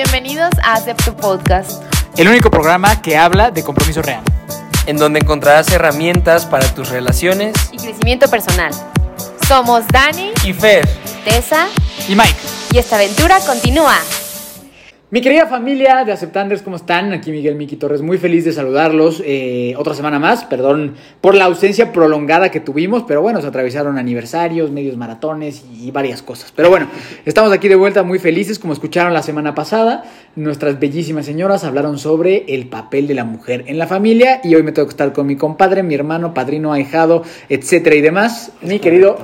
Bienvenidos a Acepto Podcast. El único programa que habla de compromiso real. en donde encontrarás herramientas para tus relaciones. Y crecimiento personal. Somos Dani, Y Fer, Tessa Y Mike. y esta aventura continúa. Mi querida familia de Aceptanders, ¿cómo están? Aquí Miguel Miki Torres, muy feliz de saludarlos. Eh, otra semana más, perdón por la ausencia prolongada que tuvimos, pero bueno, se atravesaron aniversarios, medios maratones y varias cosas. Pero bueno, estamos aquí de vuelta muy felices, como escucharon la semana pasada. Nuestras bellísimas señoras hablaron sobre el papel de la mujer en la familia y hoy me tengo que estar con mi compadre, mi hermano, padrino, ahijado, etcétera y demás. Mi querido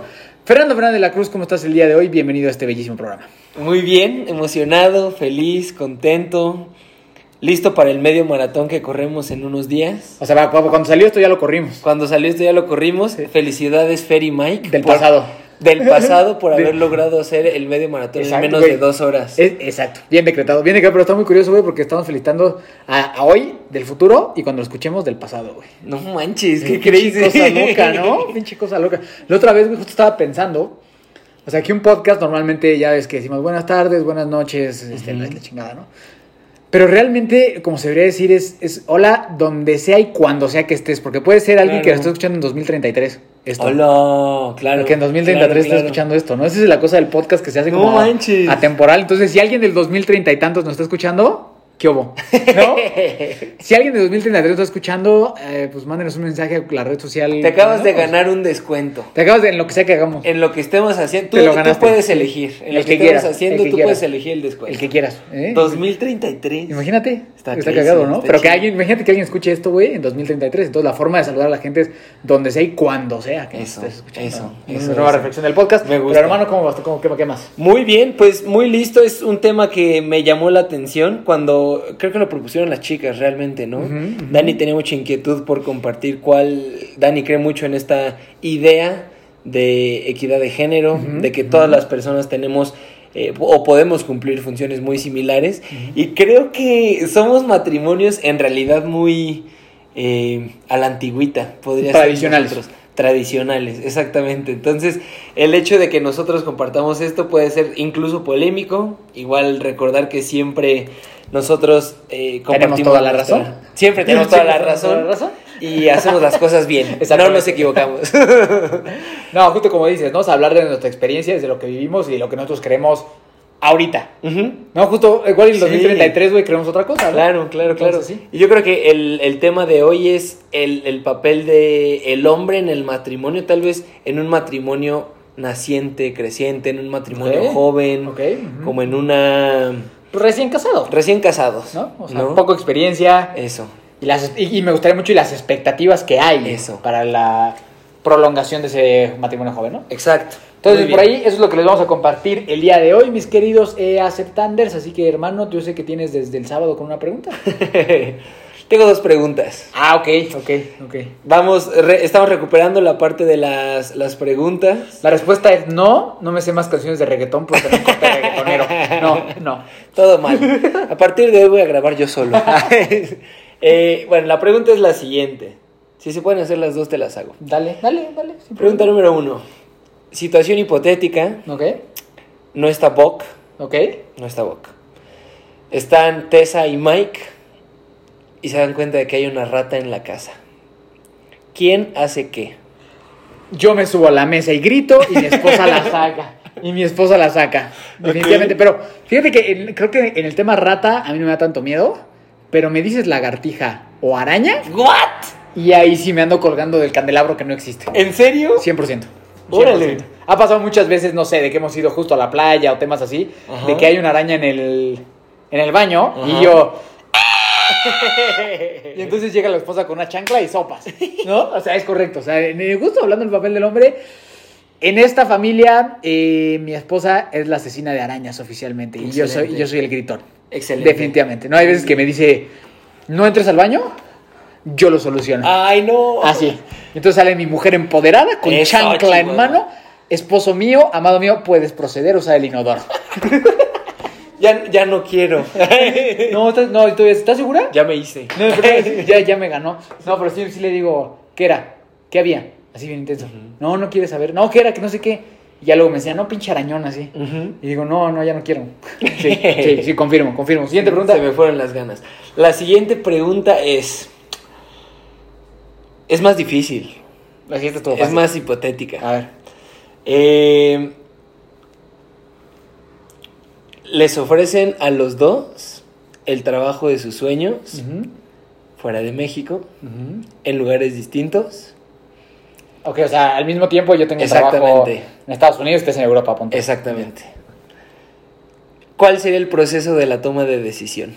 Fernando Fernández de la Cruz, ¿cómo estás el día de hoy? Bienvenido a este bellísimo programa. Muy bien, emocionado, feliz, contento, listo para el medio maratón que corremos en unos días. O sea, cuando salió esto ya lo corrimos. Cuando salió esto ya lo corrimos. Felicidades Fer y Mike. Del por- pasado. Del pasado por haber logrado hacer el medio maratón Exacto, en menos de dos horas. Es- exacto, bien decretado, bien decretado, pero está muy curioso, güey, porque estamos felicitando a, a hoy del futuro y cuando lo escuchemos del pasado, güey. No manches, qué Pinche crazy. cosa loca, ¿no? Pinche cosa loca. La otra vez, güey, justo estaba pensando, o sea, que un podcast normalmente ya ves que decimos buenas tardes, buenas noches, este, la, la chingada, ¿no? Pero realmente, como se debería decir, es, es hola donde sea y cuando sea que estés, porque puede ser alguien que lo esté escuchando en 2033. Esto. Hola, claro. Porque en 2033 claro, está claro. escuchando esto, ¿no? Esa es la cosa del podcast que se hace No como manches. atemporal. Entonces, si alguien del 2030 y tantos nos está escuchando, ¿qué hubo? ¿No? si alguien de 2033 está escuchando, eh, pues mándenos un mensaje a la red social. Te acabas ¿no? de ganar un descuento. Te acabas de, en lo que sea que hagamos. En lo que estemos haciendo, tú, tú puedes elegir. En El lo que que, quieras, estemos haciendo, que tú quieras. puedes elegir el descuento. El que quieras. ¿eh? 2033. Imagínate. Está, Está crazy, cagado, ¿no? está Pero que alguien, imagínate que alguien escuche esto, güey, en 2033. Entonces, la forma de saludar a la gente es donde sea y cuando sea que Eso, estés escuchando. eso, Una eso, nueva eso. reflexión del podcast. Me gusta. Pero, hermano, ¿cómo vas? ¿Cómo, qué, qué más? Muy bien, pues muy listo. Es un tema que me llamó la atención cuando creo que lo propusieron las chicas realmente, ¿no? Dani tenía mucha inquietud por compartir cuál. Dani cree mucho en esta idea de equidad de género, de que todas las personas tenemos eh, o podemos cumplir funciones muy similares. Y creo que somos matrimonios en realidad muy eh, a la antigüita, podría ser Tradicionales. nosotros. Tradicionales, exactamente. Entonces, el hecho de que nosotros compartamos esto puede ser incluso polémico. Igual recordar que siempre nosotros eh, compartimos toda la nuestra- razón. Siempre tenemos toda la tenemos razón. Y hacemos las cosas bien. no nos equivocamos. No, justo como dices, ¿no? O sea, hablar de nuestra experiencia, de lo que vivimos y de lo que nosotros creemos ahorita. No, justo, igual en el Sí. 2033, güey, creemos otra cosa, ¿no? Claro, claro, claro. Entonces, sí. Y yo creo que el, el tema de hoy es el, el papel de el hombre en el matrimonio, tal vez en un matrimonio naciente, creciente, en un matrimonio joven, como en una Pues recién casado, recién casados, ¿no? O sea, ¿no? poco experiencia. Eso. Y, las, y, y me gustaría mucho y las expectativas que hay Eso. para la prolongación de ese matrimonio joven, ¿no? Exacto. Entonces, por ahí, eso es lo que les vamos a compartir el día de hoy, mis queridos eh, aceptanders. Así que, hermano, yo sé que tienes desde el sábado con una pregunta. Tengo dos preguntas. Ah, ok, ok, ok. Vamos, re- estamos recuperando la parte de las, las preguntas. La respuesta es no, no me sé más canciones de reggaetón porque no corte reggaetonero. No, no. Todo mal. A partir de hoy voy a grabar yo solo. Eh, bueno, la pregunta es la siguiente. Si se pueden hacer las dos, te las hago. Dale, dale, dale. Pregunta número uno. Situación hipotética. problema. No está Boc. Ok, ok. No está Boc. Están Tessa y Mike. Y se dan cuenta de que hay una rata en la casa. ¿Quién hace qué? Yo me subo a la mesa y grito y mi esposa la saca. Y mi esposa la saca. Definitivamente. Pero fíjate que en- creo que en el tema rata a mí no me da tanto miedo. Pero me dices lagartija o araña. ¿What? Y ahí sí me ando colgando del candelabro que no existe. ¿En serio? 100%. Órale. 100%. Ha pasado muchas veces, no sé, de que hemos ido justo a la playa o temas así, Ajá. de que hay una araña en el, en el baño Ajá. y yo... y entonces llega la esposa con una chancla y sopas, ¿no? O sea, es correcto. O sea, gusto hablando del papel del hombre, en esta familia eh, mi esposa es la asesina de arañas oficialmente y yo soy, yo soy el gritón. Excelente. Definitivamente. No hay veces que me dice, no entres al baño, yo lo soluciono. Ay, no. Así. Entonces sale mi mujer empoderada, con Eso, chancla en mano. Esposo mío, amado mío, puedes proceder a usar el inodoro. Ya, ya no quiero. No, ¿estás, no, ¿tú- ¿estás segura? ya me hice. No, pero ya, ya me ganó. No, pero sí, sí le digo, ¿qué era? ¿Qué había? Así bien intenso. No, no quiere saber. No, ¿qué era? Que no sé qué. Y ya luego me decía, no, pinche arañón así. Y digo, no, no, ya no quiero. Sí, sí, sí, confirmo, confirmo. Siguiente pregunta. Se me fueron las ganas. La siguiente pregunta es. Es más difícil. La siguiente estuvo Es más hipotética. A ver. Eh, les ofrecen a los dos el trabajo de sus sueños fuera de México, en lugares distintos. Ok, o sea, al mismo tiempo yo tengo un trabajo en Estados Unidos estés en Europa, ponte. Exactamente. ¿Cuál sería el proceso de la toma de decisión?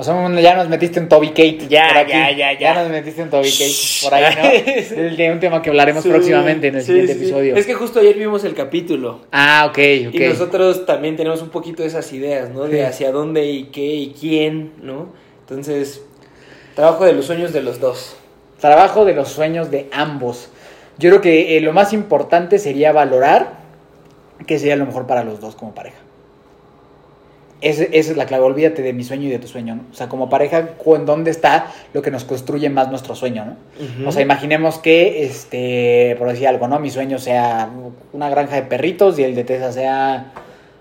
O sea, bueno, ya nos metiste en Toby Kate. Ya, por aquí. ya, ya, ya. Ya nos metiste en Toby Kate por ahí, ¿no? Es un tema que hablaremos Sí, próximamente en el sí, siguiente sí, episodio. Es que justo ayer vimos el capítulo. Ah, ok, ok. Y nosotros también tenemos un poquito de esas ideas, ¿no? De hacia dónde y qué y quién, ¿no? Entonces, trabajo de los sueños de los dos. Trabajo de los sueños de ambos. Yo creo que eh, lo más importante sería valorar qué sería lo mejor para los dos como pareja. Esa es la clave, olvídate de mi sueño y de tu sueño, ¿no? O sea, como pareja, ¿en dónde está lo que nos construye más nuestro sueño, ¿no? O sea, imaginemos que, este, por decir algo, ¿no? Mi sueño sea una granja de perritos y el de Tessa sea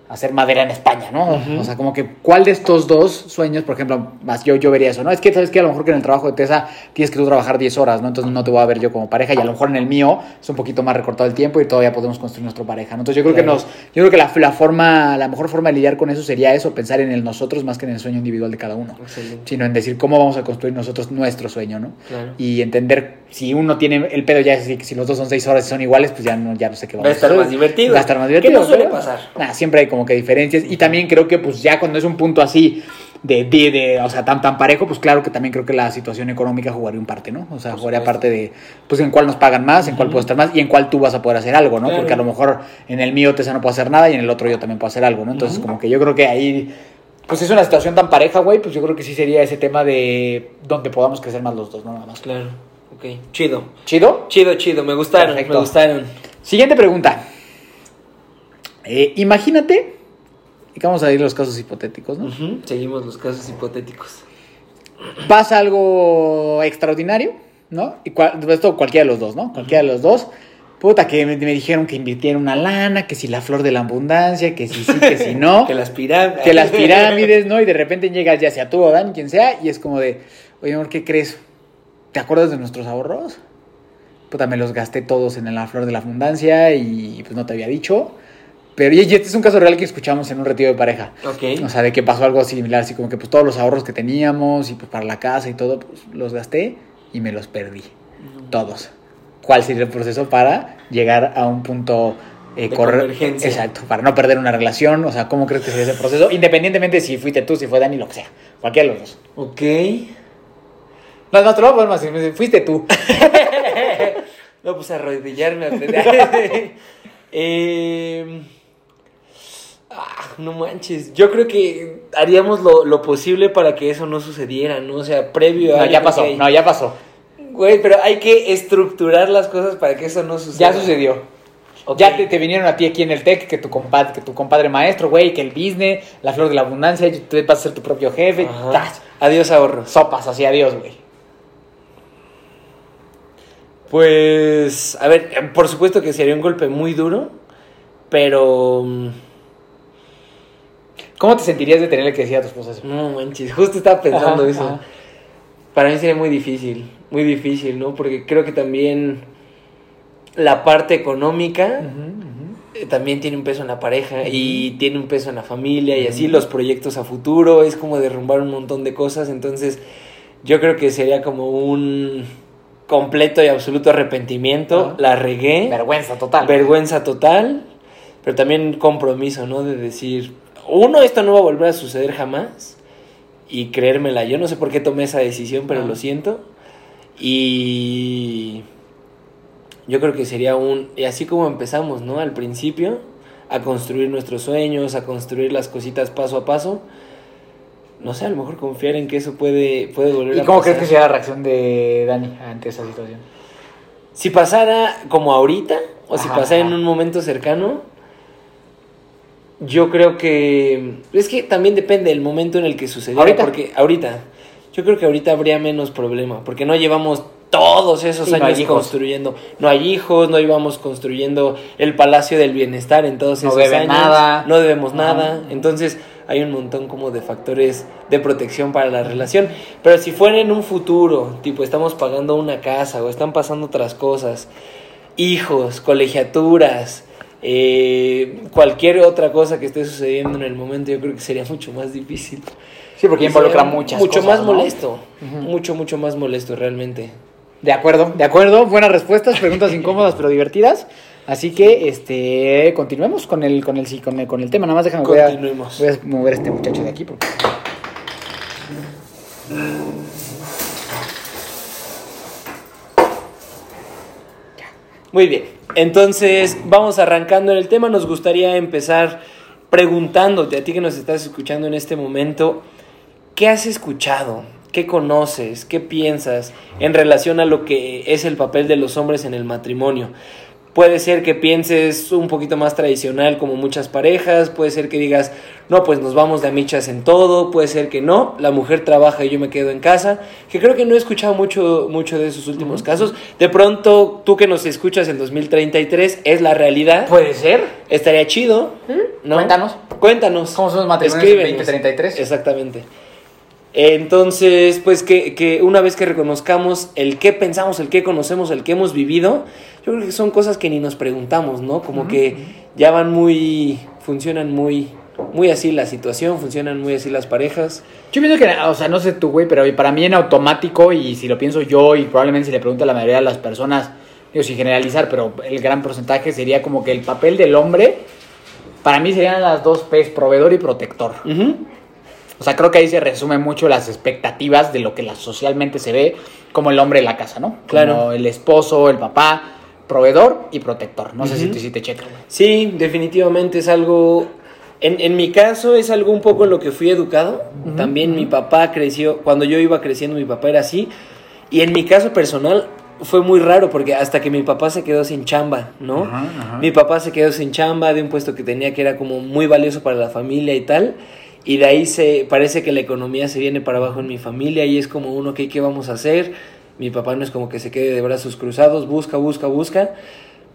hacer madera en España, ¿no? O sea, como que, ¿cuál de estos dos sueños, por ejemplo, más yo, yo vería eso, ¿no? Es que, ¿sabes que A lo mejor que en el trabajo de Tessa tienes que tú trabajar 10 horas, ¿no? Entonces no te voy a ver yo como pareja y a lo mejor en el mío es un poquito más recortado el tiempo y todavía podemos construir nuestra pareja, ¿no? Entonces yo creo Claro. que nos, yo creo que la, la forma, la mejor forma de lidiar con eso sería eso, pensar en el nosotros más que en el sueño individual de cada uno, Excelente. sino en decir cómo vamos a construir nosotros nuestro sueño, ¿no? Claro. y entender si uno tiene el pedo ya que si los dos son seis horas y son iguales, pues ya no, ya no sé qué Va a vamos estar hacer. más divertido. Va a estar más ¿Qué divertido. no suele pero, pasar? nah, siempre hay como que diferencias. Y también creo que pues ya cuando es un punto así de, de, de, o sea, tan, tan parejo, pues claro que también creo que la situación económica jugaría un parte, ¿no? O sea, jugaría parte de, pues en cuál nos pagan más, en cuál puedo estar más y en cuál tú vas a poder hacer algo, ¿no? Claro. Porque a lo mejor en el mío Tessa no puedo hacer nada y en el otro yo también puedo hacer algo, ¿no? Entonces como que yo creo que ahí... Pues es una situación tan pareja, güey, pues yo creo que sí sería ese tema de donde podamos crecer más los dos, ¿no? Nada más. Claro. Ok. Chido. ¿Chido? Chido, chido. Me gustaron. Perfecto. Me gustaron. Siguiente pregunta. Eh, imagínate, y vamos a ir los casos hipotéticos, ¿no? Seguimos los casos hipotéticos. Pasa algo extraordinario, ¿no? Y esto cualquiera de los dos, ¿no? Cualquiera de los dos. Puta, que me, me dijeron que invirtiera una lana, que si la flor de la abundancia, que si sí, que si no. Que las pirámides. que las pirámides, ¿no? Y de repente llegas ya sea tú o Dan, quien sea, y es como de, oye, amor, ¿qué crees? ¿Te acuerdas de nuestros ahorros? Puta, me los gasté todos en la flor de la abundancia y pues no te había dicho. Pero y este es un caso real que escuchamos en un retiro de pareja. Ok. O sea, de que pasó algo similar, así como que pues todos los ahorros que teníamos y pues para la casa y todo, pues los gasté y me los perdí. Todos. ¿Cuál sería el proceso para llegar a un punto eh, De convergencia. Exacto, para no perder una relación. O sea, ¿cómo crees que sería ese proceso? Independientemente si fuiste tú, si fue Dani, lo que sea. Cualquiera de los dos. Ok. No, no, te lo voy a poner más. Fuiste tú. No, pues arrodillarme a pedir. eh, ah, no manches. Yo creo que haríamos lo, lo posible para que eso no sucediera, ¿no? O sea, previo a. No, ya pasó. hay- No, ya pasó. Güey, pero hay que estructurar las cosas para que eso no suceda. Ya sucedió. Ya te, te vinieron a ti aquí en el TEC que tu compadre, que tu compadre maestro, güey, que el business, la flor de la abundancia, tú vas a ser tu propio jefe. Adiós ahorros. sopas, así, adiós, güey. Pues, a ver, por supuesto que sería un golpe muy duro, pero mm, ¿Cómo te sentirías de tenerle que decir a tu esposa eso? no manches, justo estaba pensando Ajá, eso. ajá. Para mí sería muy difícil, muy difícil, ¿no? Porque creo que también la parte económica eh, también tiene un peso en la pareja y tiene un peso en la familia y así los proyectos a futuro, es como derrumbar un montón de cosas, entonces yo creo que sería como un completo y absoluto arrepentimiento, la regué. Vergüenza total. vergüenza total, pero también compromiso, ¿no? De decir, uno, esto no va a volver a suceder jamás y creérmela. Yo no sé por qué tomé esa decisión, pero lo siento. Y yo creo que sería un, y así como empezamos, ¿no? Al principio, a construir nuestros sueños, a construir las cositas paso a paso. No sé, a lo mejor confiar en que eso puede, puede volver ¿Y a cómo pasar. crees que sería la reacción de Dani ante esa situación? Si pasara como ahorita, o si Ajá, pasara en un momento cercano, yo creo que. Es que también depende del momento en el que sucediera. ¿Ahorita? Porque ahorita. Yo creo que ahorita habría menos problema. Porque no llevamos todos esos Sí, años construyendo. No hay hijos, no íbamos construyendo el Palacio del Bienestar en todos No esos años. nada. No debemos nada. Entonces hay un montón como de factores de protección para la relación. Pero si fuera en un futuro, tipo estamos pagando una casa o están pasando otras cosas, hijos, colegiaturas, eh, cualquier otra cosa que esté sucediendo en el momento, yo creo que sería mucho más difícil. Sí, porque involucra muchas Mucho cosas, más ¿no? molesto. Mucho, mucho más molesto realmente. De acuerdo, de acuerdo. Buenas respuestas, preguntas incómodas pero divertidas. Así que este continuemos con el con el con el, con el tema. Nada más déjame voy a, voy a mover a este muchacho de aquí porque Muy bien, entonces vamos arrancando en el tema. Nos gustaría empezar preguntándote a ti que nos estás escuchando en este momento, ¿qué has escuchado? ¿Qué conoces? ¿Qué piensas en relación a lo que es el papel de los hombres en el matrimonio? Puede ser que pienses un poquito más tradicional como muchas parejas, puede ser que digas, no, pues nos vamos de amichas en todo, puede ser que no, la mujer trabaja y yo me quedo en casa, que creo que no he escuchado mucho, mucho de esos últimos casos. De pronto, tú que nos escuchas en 2033, es la realidad. puede ser. Estaría chido, ¿no? Cuéntanos. Cuéntanos. ¿Cómo son los matrimonios en Escríbenos. 2033? Exactamente. Entonces, pues que, que una vez que reconozcamos el qué pensamos, el qué conocemos, el qué hemos vivido, yo creo que son cosas que ni nos preguntamos, ¿no? Como que ya van muy, funcionan muy, muy así la situación, funcionan muy así las parejas. Yo pienso que, o sea, no sé tú, güey, pero para mí en automático, y si lo pienso yo, y probablemente si le pregunto a la mayoría de las personas, digo, sin generalizar, pero el gran porcentaje sería como que el papel del hombre, para mí serían las dos P's, proveedor y protector. Ujú. O sea, creo que ahí se resume mucho las expectativas de lo que la, socialmente se ve como el hombre en la casa, ¿no? Claro. Como el esposo, el papá, proveedor y protector. No sé si te, si te checa. Sí, definitivamente es algo. En, en mi caso es algo un poco en lo que fui educado. También mi papá creció, cuando yo iba creciendo mi papá era así. Y en mi caso personal fue muy raro porque hasta que mi papá se quedó sin chamba, ¿no? Ajá, ajá. Mi papá se quedó sin chamba de un puesto que tenía que era como muy valioso para la familia y tal. Y de ahí se parece que la economía se viene para abajo en mi familia y es como uno, ¿qué, qué vamos a hacer? Mi papá no es como que se quede de brazos cruzados, busca, busca, busca.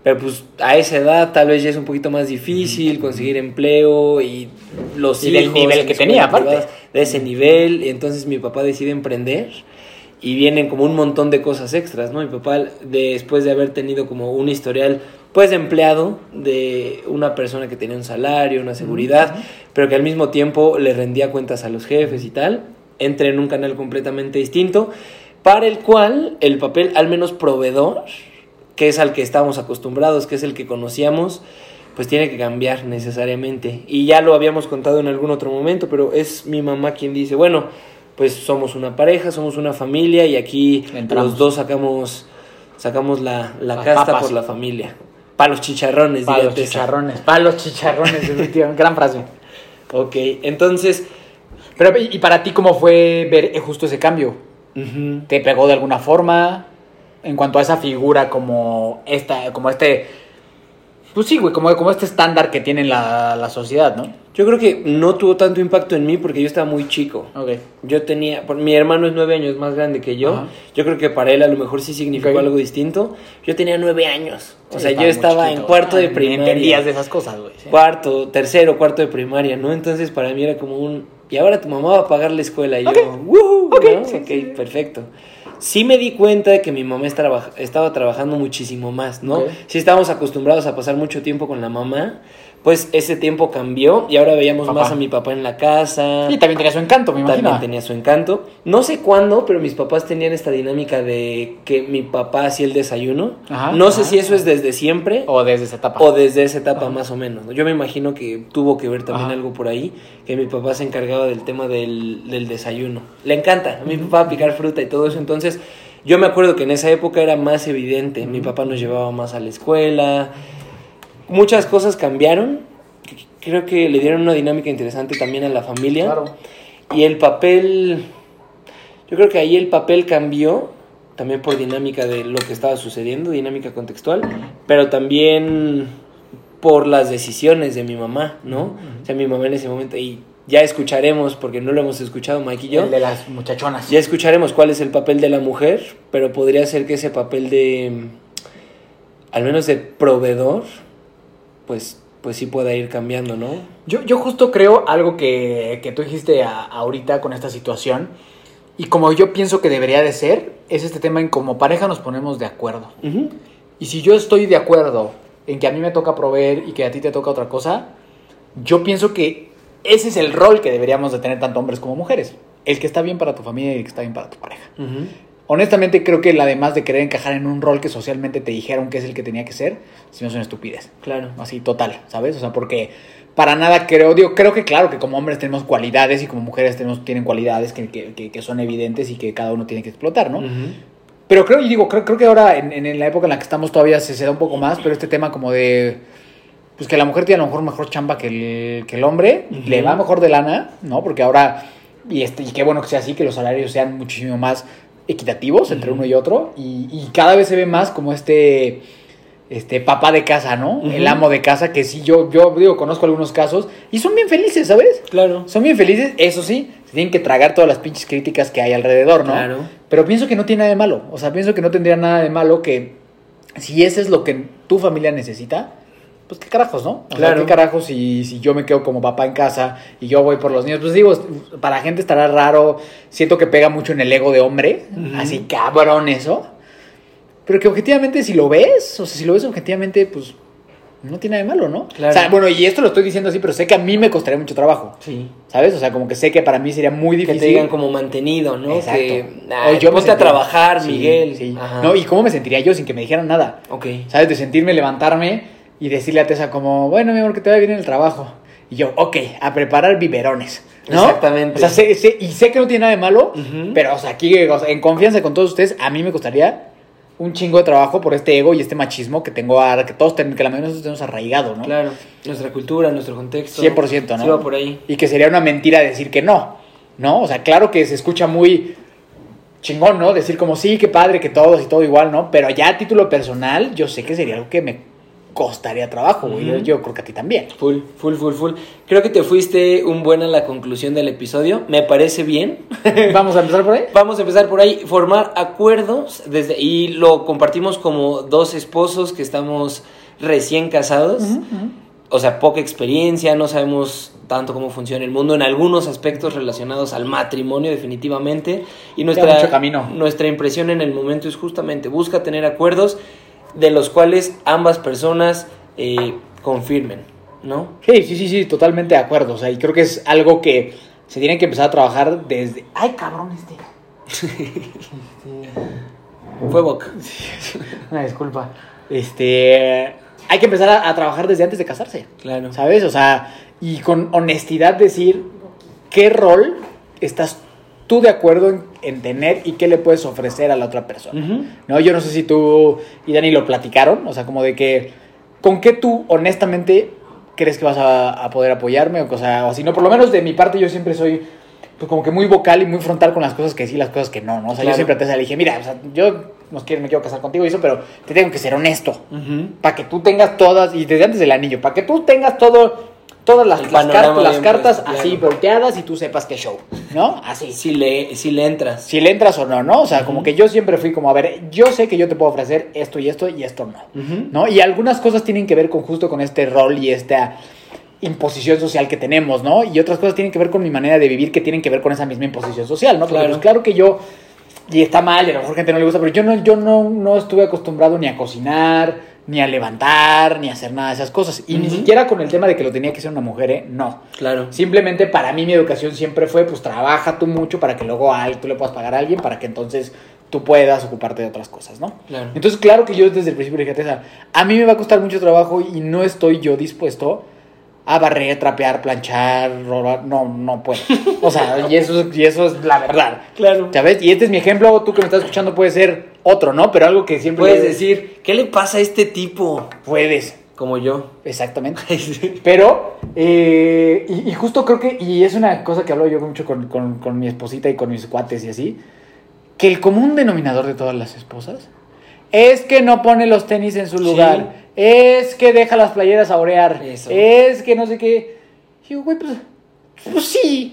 Pero pues a esa edad tal vez ya es un poquito más difícil conseguir empleo y los Y del hijos nivel en que tenía, aparte. de ese nivel. Y entonces mi papá decide emprender y vienen como un montón de cosas extras, ¿no? Mi papá, después de haber tenido como un historial, pues, empleado, de una persona que tenía un salario, una seguridad, pero que al mismo tiempo le rendía cuentas a los jefes y tal, entra en un canal completamente distinto, para el cual el papel, al menos proveedor, que es al que estamos acostumbrados, que es el que conocíamos, pues tiene que cambiar necesariamente. Y ya lo habíamos contado en algún otro momento, pero es mi mamá quien dice, bueno, pues somos una pareja, somos una familia y aquí Entramos. los dos sacamos sacamos la, la casta papas. por la familia. Para los chicharrones, Para los chicharrones, para los chicharrones, definitivamente. Gran frase. Ok, entonces, Pero, ¿y para ti cómo fue ver eh, justo ese cambio? ¿Te pegó de alguna forma? En cuanto a esa figura como esta, como este. Pues sí, güey, como, como este estándar que tiene la, la sociedad, ¿no? yo creo que no tuvo tanto impacto en mí porque yo estaba muy chico. Ok. Yo tenía, por- mi hermano es nueve años más grande que yo. Ajá. Yo creo que para él a lo mejor sí significó Ok. algo distinto. Yo tenía nueve años. O Sí, sea, yo estaba en cuarto de Ah, primaria. entendías de esas cosas, güey. sí. Cuarto, tercero, cuarto de primaria, ¿no? Entonces para mí era como un... Y ahora tu mamá va a pagar la escuela. Y yo, Ok. "Woohoo", Ok, ¿no? sí. perfecto. Sí me di cuenta de que mi mamá estaba, trabajando muchísimo más, ¿no? Ok. Si estábamos acostumbrados a pasar mucho tiempo con la mamá, pues ese tiempo cambió y ahora veíamos Papá. más a mi papá en la casa. Y también tenía su encanto, me imagino. También tenía su encanto. No sé cuándo, pero mis papás tenían esta dinámica de que mi papá hacía el desayuno. Ajá, no sé si eso es desde siempre O desde esa etapa. o desde esa etapa más o menos. ¿no? Yo me imagino que tuvo que ver también algo por ahí, que mi papá se encargaba del tema del, del desayuno. Le encanta a mi papá picar fruta y todo eso, entonces yo me acuerdo que en esa época era más evidente. Mi papá nos llevaba más a la escuela. Muchas cosas cambiaron. Creo que le dieron una dinámica interesante también a la familia. Claro. Y el papel, yo creo que ahí el papel cambió, también por dinámica de lo que estaba sucediendo, dinámica contextual, pero también por las decisiones de mi mamá, ¿no? O sea, mi mamá en ese momento, y ya escucharemos, porque no lo hemos escuchado Mike y yo, El de las muchachonas. ya escucharemos cuál es el papel de la mujer, pero podría ser que ese papel de, al menos de proveedor, pues, pues sí pueda ir cambiando, ¿no? Yo, yo justo creo algo que, que tú dijiste a- ahorita con esta situación, y como yo pienso que debería de ser, es este tema en como pareja nos ponemos de acuerdo. Y si yo estoy de acuerdo en que a mí me toca proveer y que a ti te toca otra cosa, yo pienso que ese es el rol que deberíamos de tener tanto hombres como mujeres. El que está bien para tu familia y el que está bien para tu pareja. Ujú. Honestamente creo que además de querer encajar en un rol que socialmente te dijeron que es el que tenía que ser, si no es una estupidez. Claro. Así total, ¿sabes? O sea, porque para nada creo, digo, creo que claro que como hombres tenemos cualidades y como mujeres tenemos, tienen cualidades que, que- que- que son evidentes y que cada uno tiene que explotar, ¿no? Pero creo, y digo, creo, creo que ahora en, en la época en la que estamos todavía se, se da un poco más, pero este tema como de, pues que la mujer tiene a lo mejor mejor chamba que el, que el hombre, le va mejor de lana, ¿no? Porque ahora, y, este, y qué bueno que sea así, que los salarios sean muchísimo más equitativos entre uno y otro, y, y cada vez se ve más como este, este papá de casa, ¿no? El amo de casa, que sí, yo, yo digo, conozco algunos casos, y son bien felices, ¿sabes? Claro. Son bien felices, eso sí, se tienen que tragar todas las pinches críticas que hay alrededor, ¿no? Claro. Pero pienso que no tiene nada de malo. O sea, pienso que no tendría nada de malo que si ese es lo que tu familia necesita, pues qué carajos, ¿no? O sea, Claro. qué carajos si, si yo me quedo como papá en casa y yo voy por los niños. Pues digo, para la gente estará raro. Siento que pega mucho en el ego de hombre. Así cabrón eso. Pero que objetivamente si lo ves, o sea, si lo ves objetivamente, pues no tiene nada de malo, ¿no? Claro. O sea, bueno, y esto lo estoy diciendo así, pero sé que a mí me costaría mucho trabajo. Sí. ¿Sabes? O sea, como que sé que para mí sería muy Que difícil. te digan como mantenido, ¿no? Exacto. Que, O "Ay, yo ponte a sentiría- trabajar, Sí, Miguel. sí. Ajá. No, y cómo me sentiría yo sin que me dijeran nada. Ok. ¿Sabes? De sentirme levantarme y decirle a Tessa como, bueno, mi amor, que te vaya bien en el trabajo. Y yo, ok, a preparar biberones. ¿no? Exactamente. O sea, sé- sé- y sé que no tiene nada de malo, pero, o sea, aquí, o sea, en confianza con todos ustedes, a mí me costaría un chingo de trabajo por este ego y este machismo que tengo ahora, que todos tenemos, que la mayoría de nosotros tenemos arraigado, ¿no? Claro. Nuestra cultura, nuestro contexto. 100%, ¿no? Sí va por ahí. Y que sería una mentira decir que no, ¿no? O sea, claro que se escucha muy chingón, ¿no? Decir como sí, qué padre, que todos y todo igual, ¿no? Pero ya a título personal, yo sé que sería algo que me costaría trabajo, güey. Yo- creo que a ti también. Full, full, full, full. Creo que te fuiste un buen a la conclusión del episodio. Me parece bien. Vamos a empezar por ahí. Vamos a empezar por ahí. Formar acuerdos desde y lo compartimos como dos esposos que estamos recién casados. O sea, poca experiencia, no sabemos tanto cómo funciona el mundo en algunos aspectos relacionados al matrimonio definitivamente. Y nuestra, mucho camino. nuestra impresión en el momento es justamente busca tener acuerdos de los cuales ambas personas eh, confirmen, ¿no? Sí, sí, sí, sí, totalmente de acuerdo. O sea, y creo que es algo que se tiene que empezar a trabajar desde. Ay, cabrón, este. Fue Boca. Una disculpa. Este. Hay que empezar a, a trabajar desde antes de casarse. Claro. ¿Sabes? O sea, y con honestidad decir qué rol estás tú de acuerdo en, en tener y qué le puedes ofrecer a la otra persona. ¿No? Yo no sé si tú y Dani lo platicaron, o sea, como de que, ¿con qué tú honestamente crees que vas a, a poder apoyarme? O, sea, o si no, por lo menos de mi parte yo siempre soy, pues como que muy vocal y muy frontal con las cosas que sí y las cosas que no, ¿no? O sea, yo siempre le dije, mira, o sea, yo no quiero, me quiero casar contigo y eso, pero te tengo que ser honesto. Para que tú tengas todas, y desde antes del anillo, para que tú tengas todo, todas las, cartas, las así volteadas y tú sepas qué show, ¿no? Así. Si le, si le entras. Si le entras o no, ¿no? O sea, como que yo siempre fui como, a ver, yo sé que yo te puedo ofrecer esto y esto y esto no. ¿no? Y algunas cosas tienen que ver con justo con este rol y esta imposición social que tenemos, ¿no? Y otras cosas tienen que ver con mi manera de vivir que tienen que ver con esa misma imposición social, ¿no? Porque Claro. pues, claro que yo y está mal, y a lo mejor gente no le gusta, pero yo no yo no no estuve acostumbrado ni a cocinar, ni a levantar, ni a hacer nada de esas cosas, y ni siquiera con el tema de que lo tenía que ser una mujer, ¿eh? No. Claro. Simplemente para mí mi educación siempre fue, pues trabaja tú mucho para que luego a, tú le puedas pagar a alguien para que entonces tú puedas ocuparte de otras cosas, ¿no? Claro. Entonces, claro que yo desde el principio dije, Tessa, a mí me va a costar mucho trabajo y no estoy yo dispuesto a barrer, trapear, planchar, robar, no, no puedo. O sea, y eso, y eso es la verdad. Claro. ¿Sabes? Y este es mi ejemplo, tú que me estás escuchando puede ser otro, ¿no? Pero algo que siempre... Puedes decir, ¿qué le pasa a este tipo? Puedes, Como yo. exactamente. Pero, eh, y, y justo creo que, y es una cosa que hablo yo mucho con, con- con mi esposita y con mis cuates y así, que el común denominador de todas las esposas es que no pone los tenis en su Sí. lugar, es que deja las playeras a orear, Eso. es que no sé qué. Y yo, güey, pues pues sí.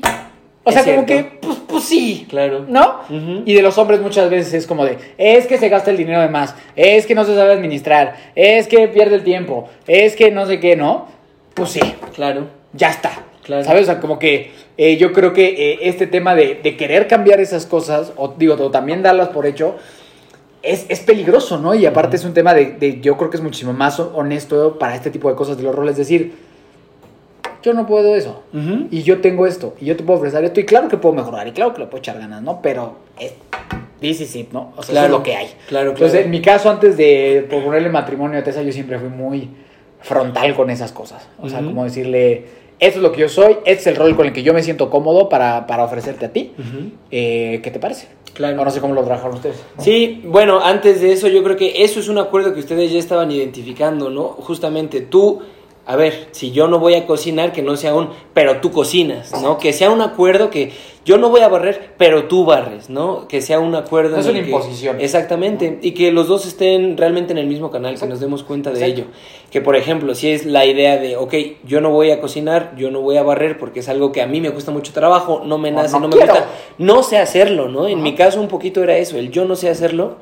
O sea, como que, pues, pues sí. Claro. ¿No? Y de los hombres muchas veces es como de, es que se gasta el dinero de más, es que no se sabe administrar, es que pierde el tiempo, es que no sé qué, ¿no? Pues sí, Claro. ya está. Claro. ¿Sabes? O sea, como que eh, yo creo que eh, este tema de, de querer cambiar esas cosas, o digo, o también darlas por hecho, es, es peligroso, ¿no? Y aparte es un tema de, de- yo creo que es muchísimo más honesto para este tipo de cosas de los roles, decir, yo no puedo eso. Y yo tengo esto, y yo te puedo ofrecer esto, y claro que puedo mejorar, y claro que le puedo echar ganas, ¿no? Pero es this is it, ¿no? O sea, eso Claro. es lo que hay. Claro, Entonces, claro. en mi caso, antes de proponerle matrimonio a Tessa, yo siempre fui muy frontal con esas cosas. O sea, como decirle, esto es lo que yo soy, este es el rol con el que yo me siento cómodo para, para ofrecerte a ti. Eh, ¿Qué te parece? Claro. O no sé cómo lo trabajaron ustedes. Sí, bueno, antes de eso yo creo que eso es un acuerdo que ustedes ya estaban identificando, ¿no? Justamente tú, a ver, si yo no voy a cocinar, que no sea un, pero tú cocinas, ¿no? Que sea un acuerdo que yo no voy a barrer, pero tú barres, ¿no? Que sea un acuerdo. No es una que- imposición. Exactamente, y que los dos estén realmente en el mismo canal, que nos demos cuenta de Exacto. ello. Que por ejemplo, si es la idea de, ok, yo no voy a cocinar, yo no voy a barrer porque es algo que a mí me cuesta mucho trabajo, no me nace, no no, me quiero. gusta, no sé hacerlo, ¿no? En Ajá. mi caso un poquito era eso, el yo no sé hacerlo,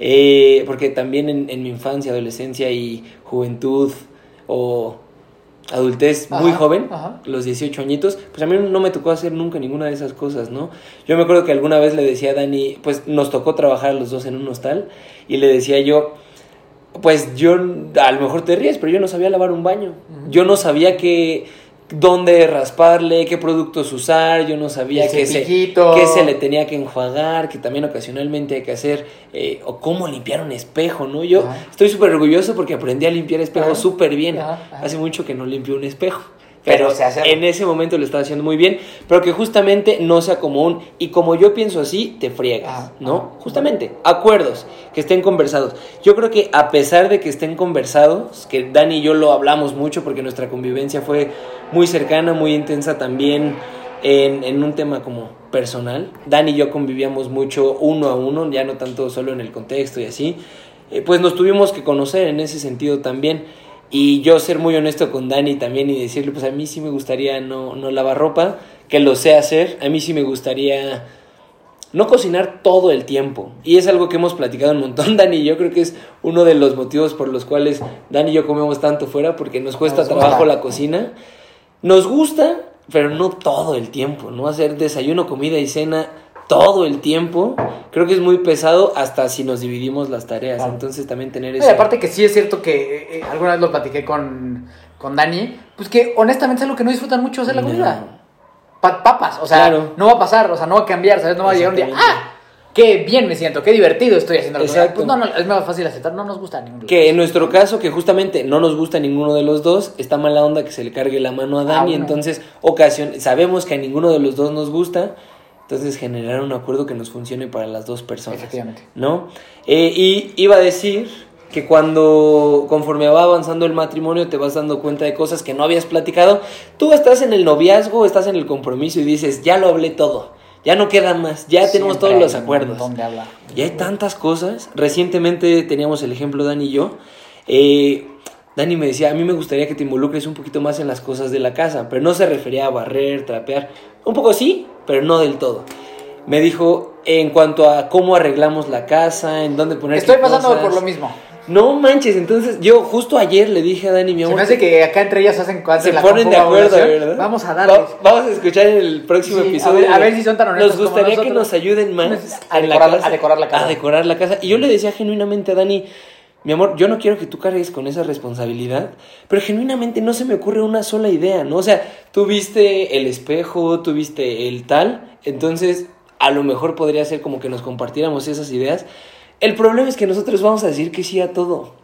eh, porque también en, en mi infancia, adolescencia y juventud o adultez muy Ajá, joven, ajá. los 18 añitos, pues a mí no me tocó hacer nunca ninguna de esas cosas, ¿no? Yo me acuerdo que alguna vez le decía a Dani, pues nos tocó trabajar a los dos en un hostal y le decía yo, pues yo, a lo mejor te ríes, pero yo no sabía lavar un baño. Yo no sabía que dónde rasparle, qué productos usar, yo no sabía qué se, se le tenía que enjuagar, que también ocasionalmente hay que hacer, eh, o cómo limpiar un espejo, ¿no? Yo Ajá. estoy súper orgulloso porque aprendí a limpiar espejos súper bien. Ajá, ajá. Hace mucho que no limpio un espejo. Pero sé hacerlo. en ese momento lo estaba haciendo muy bien, pero que justamente no sea como un, y como yo pienso así, te friegas, Ajá, ¿no? Justamente, acuerdos, que estén conversados. Yo creo que a pesar de que estén conversados, que Dani y yo lo hablamos mucho porque nuestra convivencia fue muy cercana, muy intensa también en, en un tema como personal. Dani y yo convivíamos mucho uno a uno, ya no tanto solo en el contexto y así. Eh, pues nos tuvimos que conocer en ese sentido también. Y yo ser muy honesto con Dani también y decirle, pues a mí sí me gustaría no, no lavar ropa, que lo sé hacer, a mí sí me gustaría no cocinar todo el tiempo. Y es algo que hemos platicado un montón, Dani y yo creo que es uno de los motivos por los cuales Dani y yo comemos tanto fuera, porque nos cuesta Nos gusta. trabajo la cocina. Nos gusta, pero no todo el tiempo, ¿no? Hacer desayuno, comida y cena todo el tiempo, creo que es muy pesado hasta si nos dividimos las tareas. Claro. Entonces también tener eso. aparte que sí es cierto que eh, eh, alguna vez lo platiqué con, con Dani, pues que honestamente es algo que no disfrutan mucho hacer la No. comida. Pa- papas, o sea, Claro. no va a pasar, o sea, no va a cambiar, ¿sabes? No va a llegar un día. ¡ah! ¡Qué bien me siento! ¡Qué divertido estoy haciendo la comida! Exacto. Pues no, no, es más fácil aceptar, no nos gusta ninguno. Que en nuestro caso, que justamente no nos gusta ninguno de los dos, está mala onda que se le cargue la mano a Dani, Ah, bueno. entonces ocasión, sabemos que a ninguno de los dos nos gusta, entonces generar un acuerdo que nos funcione para las dos personas. Efectivamente. ¿No? Eh, y iba a decir que cuando, conforme va avanzando el matrimonio, te vas dando cuenta de cosas que no habías platicado. Tú estás en el noviazgo, estás en el compromiso y dices, ya lo hablé todo, ya no queda más, ya tenemos todos los acuerdos. Y hay tantas cosas. Recientemente teníamos el ejemplo Dani y yo. Eh, Dani me decía, a mí me gustaría que te involucres un poquito más en las cosas de la casa, pero no se refería a barrer, trapear. Un poco sí, pero no del todo. Me dijo en cuanto a cómo arreglamos la casa, en dónde poner Estoy pasando cosas. por lo mismo. No manches, entonces yo justo ayer le dije a Dani, mi Se amor, me hace que acá entre ellas hacen se la ponen de acuerdo. ¿verdad? Vamos a darles. Va- vamos a escuchar el próximo Sí, a episodio. ver- a ver si son tan honestos Nos como gustaría que nos ayuden más A decorar- a decorar la casa. A decorar la casa. Y yo le decía genuinamente a Dani, mi amor, yo no quiero que tú cargues con esa responsabilidad, pero genuinamente no se me ocurre una sola idea, ¿no? O sea, tú viste el espejo, tú viste el tal, entonces a lo mejor podría ser como que nos compartiéramos esas ideas. El problema es que nosotros vamos a decir que sí a todo.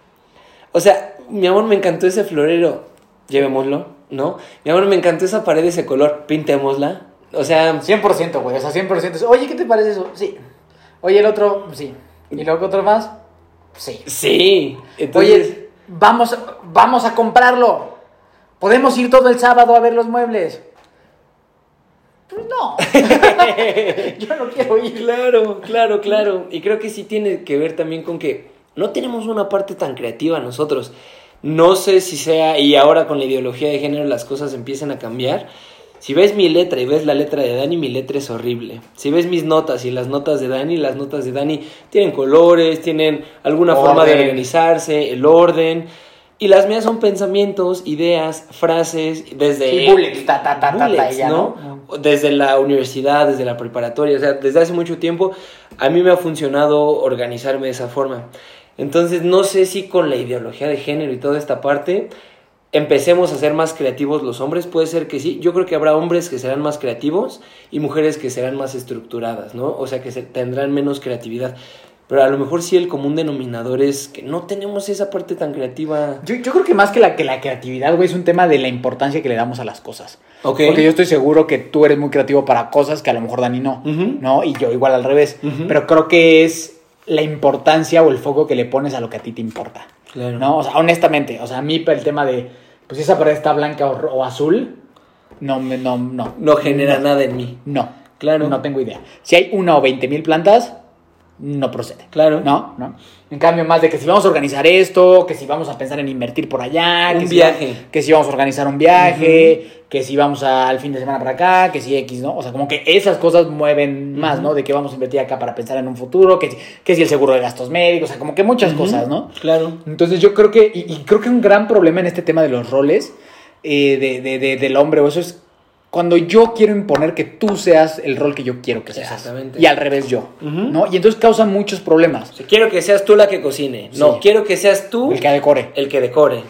O sea, mi amor, me encantó ese florero, llevémoslo, ¿no? Mi amor, me encantó esa pared de ese color, pintémosla. O sea, 100%, güey, o sea, 100%. Oye, ¿qué te parece eso? Sí. Oye, el otro, sí. ¿Y luego otro más? Sí. sí. Entonces, Oye, vamos, vamos a comprarlo. Podemos ir todo el sábado a ver los muebles. Pues no. Yo no quiero ir. Claro, claro, claro. Y creo que sí tiene que ver también con que no tenemos una parte tan creativa nosotros. No sé si sea, y ahora con la ideología de género las cosas empiezan a cambiar. Si ves mi letra y ves la letra de Dani, mi letra es horrible. Si ves mis notas y las notas de Dani, las notas de Dani tienen colores, tienen alguna forma de organizarse, el orden. Y las mías son pensamientos, ideas, frases, desde... Sí, bullets, ta, ta, ta, ta, ta, bullets, y ya, ¿no? ¿no? Desde la universidad, desde la preparatoria, o sea, desde hace mucho tiempo, a mí me ha funcionado organizarme de esa forma. Entonces, no sé si con la ideología de género y toda esta parte empecemos a ser más creativos los hombres, puede ser que sí. Yo creo que habrá hombres que serán más creativos y mujeres que serán más estructuradas, ¿no? O sea, que se- tendrán menos creatividad. Pero a lo mejor sí el común denominador es que no tenemos esa parte tan creativa. Yo, yo creo que más que la, que la creatividad, güey, es un tema de la importancia que le damos a las cosas. Ok. Porque yo estoy seguro que tú eres muy creativo para cosas que a lo mejor Dani no. ¿no? Y yo igual al revés. Pero creo que es la importancia o el foco que le pones a lo que a ti te importa. Claro. ¿No? O sea, honestamente, o sea, a mí el tema de, pues si esa pared está blanca o, o azul, no, me- no, no. No genera nada en mí. No. Claro. No tengo idea. Si hay una o veinte mil plantas, no procede. Claro. ¿No? ¿No? En cambio, más de que si vamos a organizar esto, que si vamos a pensar en invertir por allá, Un que si viaje. va- que si vamos a organizar un viaje, que si vamos al fin de semana para acá, que si X, ¿no? O sea, como que esas cosas mueven más, ¿no? De que vamos a invertir acá para pensar en un futuro, que, si- que si el seguro de gastos médicos, o sea, como que muchas cosas, ¿no? Claro. Entonces yo creo que, y, y creo que un gran problema en este tema de los roles eh, de, de- de- del hombre o eso es cuando yo quiero imponer que tú seas el rol que yo quiero que seas. Exactamente. Y al revés yo. ¿no? Y entonces causa muchos problemas. O sea, quiero que seas tú la que cocine. No, Sí. quiero que seas tú El que decore. el que decore.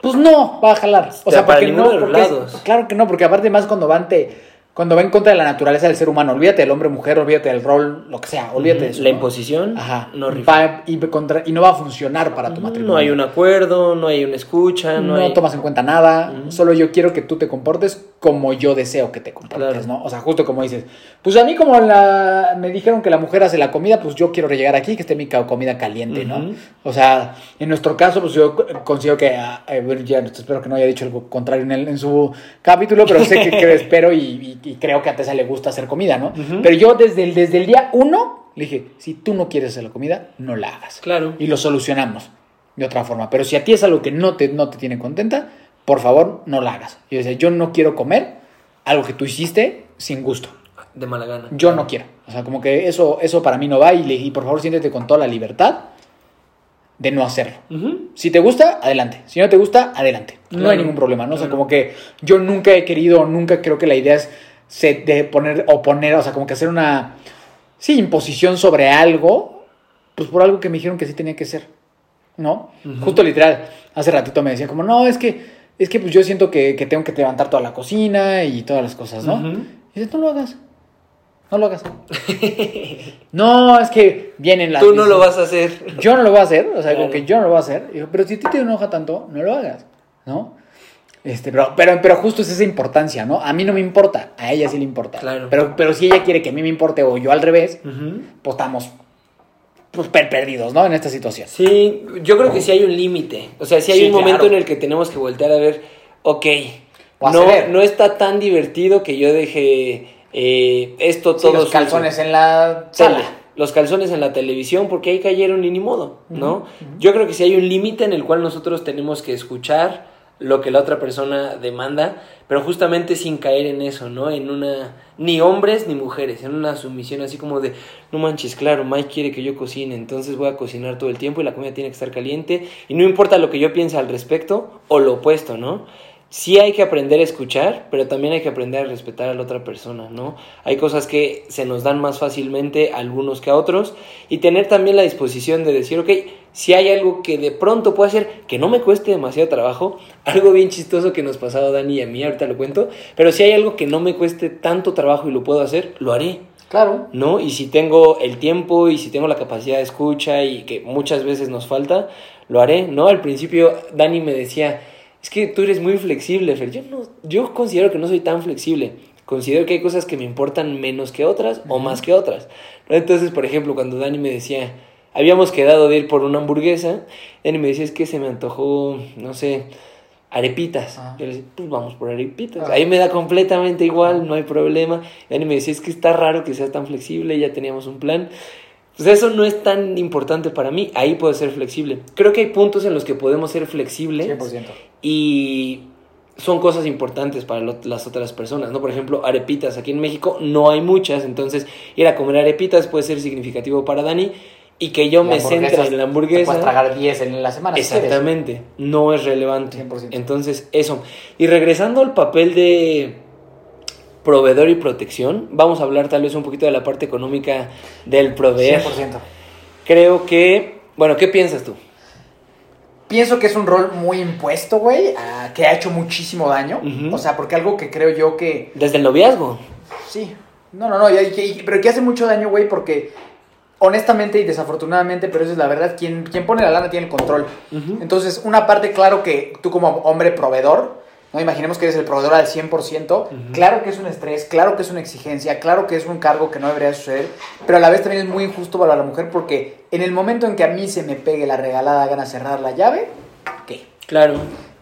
Pues no, va a jalar. O sea, sea, para porque ninguno no, de los porque es- lados. claro que no, porque aparte más cuando van te, cuando va en contra de la naturaleza del ser humano, olvídate del hombre mujer, olvídate del rol, lo que sea, olvídate de eso. La ¿no? imposición Ajá. no. Va- y, contra- y no va a funcionar para tu matrimonio. No hay un acuerdo, no hay una escucha, no, no, hay... tomas en cuenta nada, solo yo quiero que tú te comportes como yo deseo que te comportes, Claro. ¿no? O sea, justo como dices, pues a mí como la, me dijeron que la mujer hace la comida, pues yo quiero llegar aquí que esté mi comida caliente, ¿no? O sea, en nuestro caso, pues yo considero que, ah, eh, bueno, ya espero que no haya dicho algo contrario en, el- en su capítulo, pero sé que, que espero y, y- y creo que a Tessa le gusta hacer comida, ¿no? Ujú. Pero yo desde el, desde el día uno le dije, si tú no quieres hacer la comida, no la hagas Claro. y lo solucionamos de otra forma. Pero si a ti es algo que no te, no te tiene contenta, por favor, no la hagas. Yo decía, yo no quiero comer algo que tú hiciste sin gusto. De mala gana. Yo no quiero. O sea, como que eso, eso para mí no va y, le, y por favor siéntete con toda la libertad de no hacerlo. Ujú. Si te gusta, adelante. Si no te gusta, adelante. No Claro, hay ningún problema, ¿no? O sea, claro. como que yo nunca he querido, nunca creo que la idea es se- de poner o poner, o sea, como que hacer una, sí, imposición sobre algo, pues por algo que me dijeron que sí tenía que ser, ¿no? Justo literal, hace ratito me decía como, no, es que, es que pues yo siento que, que tengo que levantar toda la cocina y todas las cosas, ¿no? Ujú. Y dices, no lo hagas. No lo hagas. no, es que vienen las... Tú no lo vas a hacer. Yo no lo voy a hacer, o sea, como Claro. que yo no lo voy a hacer. Digo, pero si a ti te enoja tanto, no lo hagas, ¿no? Este, pero, pero, pero justo es esa importancia, ¿no? A mí no me importa, a ella sí le importa. Claro. Pero, pero si ella quiere que a mí me importe o yo al revés, pues estamos pues, per- perdidos, ¿no? En esta situación. Sí, yo creo que sí hay un límite. O sea, sí hay Sí, un momento claro. en el que tenemos que voltear a ver, ok, no, no está tan divertido que yo deje eh, esto Sí, todo los calzones en la Tele, sala. los calzones en la televisión porque ahí cayeron y ni modo, ¿no? Yo creo que sí hay un límite en el cual nosotros tenemos que escuchar lo que la otra persona demanda, pero justamente sin caer en eso, ¿no? En una ni hombres ni mujeres, en una sumisión así como de no manches, claro, Mike quiere que yo cocine, entonces voy a cocinar todo el tiempo y la comida tiene que estar caliente y no importa lo que yo piense al respecto o lo opuesto, ¿no? Sí hay que aprender a escuchar, pero también hay que aprender a respetar a la otra persona, ¿no? Hay cosas que se nos dan más fácilmente a algunos que a otros y tener también la disposición de decir, ok, si hay algo que de pronto puedo hacer que no me cueste demasiado trabajo, algo bien chistoso que nos pasaba a Dani y a mí, ahorita lo cuento, pero si hay algo que no me cueste tanto trabajo y lo puedo hacer, lo haré. Claro. ¿no? Y si tengo el tiempo y si tengo la capacidad de escucha y que muchas veces nos falta, lo haré, ¿no? Al principio Dani me decía, es que tú eres muy flexible, Fer. Yo, no, yo considero que no soy tan flexible. Considero que hay cosas que me importan menos que otras o más que otras. Entonces, por ejemplo, cuando Dani me decía, habíamos quedado de ir por una hamburguesa, Dani me decía, es que se me antojó, no sé, arepitas. Ah. Yo le decía, pues vamos por arepitas. Ah. Ahí me da completamente igual, no hay problema. Dani me decía, es que está raro que seas tan flexible, ya teníamos un plan. Pues eso no es tan importante para mí, ahí puedo ser flexible. Creo que hay puntos en los que podemos ser flexibles 100%. y son cosas importantes para lo- las otras personas, ¿no? Por ejemplo, arepitas. Aquí en México no hay muchas, entonces ir a comer arepitas puede ser significativo para Dani y que yo La me centre en la Te hamburguesa. puedes tragar 10 en la semana. si. Exactamente, no es relevante. 100%. Entonces, eso. Y regresando al papel de proveedor y protección, vamos a hablar tal vez un poquito de la parte económica del proveer. 100%. Creo que, bueno, ¿qué piensas tú? Pienso que es un rol muy impuesto, güey, que ha hecho muchísimo daño. O sea, porque algo que creo yo que Desde el noviazgo. Sí. No, no, no, y- y- pero que hace mucho daño, güey, porque honestamente y desafortunadamente, pero eso es la verdad, quien, quien pone la lana tiene el control. Entonces, una parte, claro que tú como hombre proveedor, ¿no? Imaginemos que eres el proveedor al 100%, claro que es un estrés, claro que es una exigencia, claro que es un cargo que no debería suceder, pero a la vez también es muy injusto para la mujer porque en el momento en que a mí se me pegue la regalada gana cerrar la llave, ¿qué? Claro.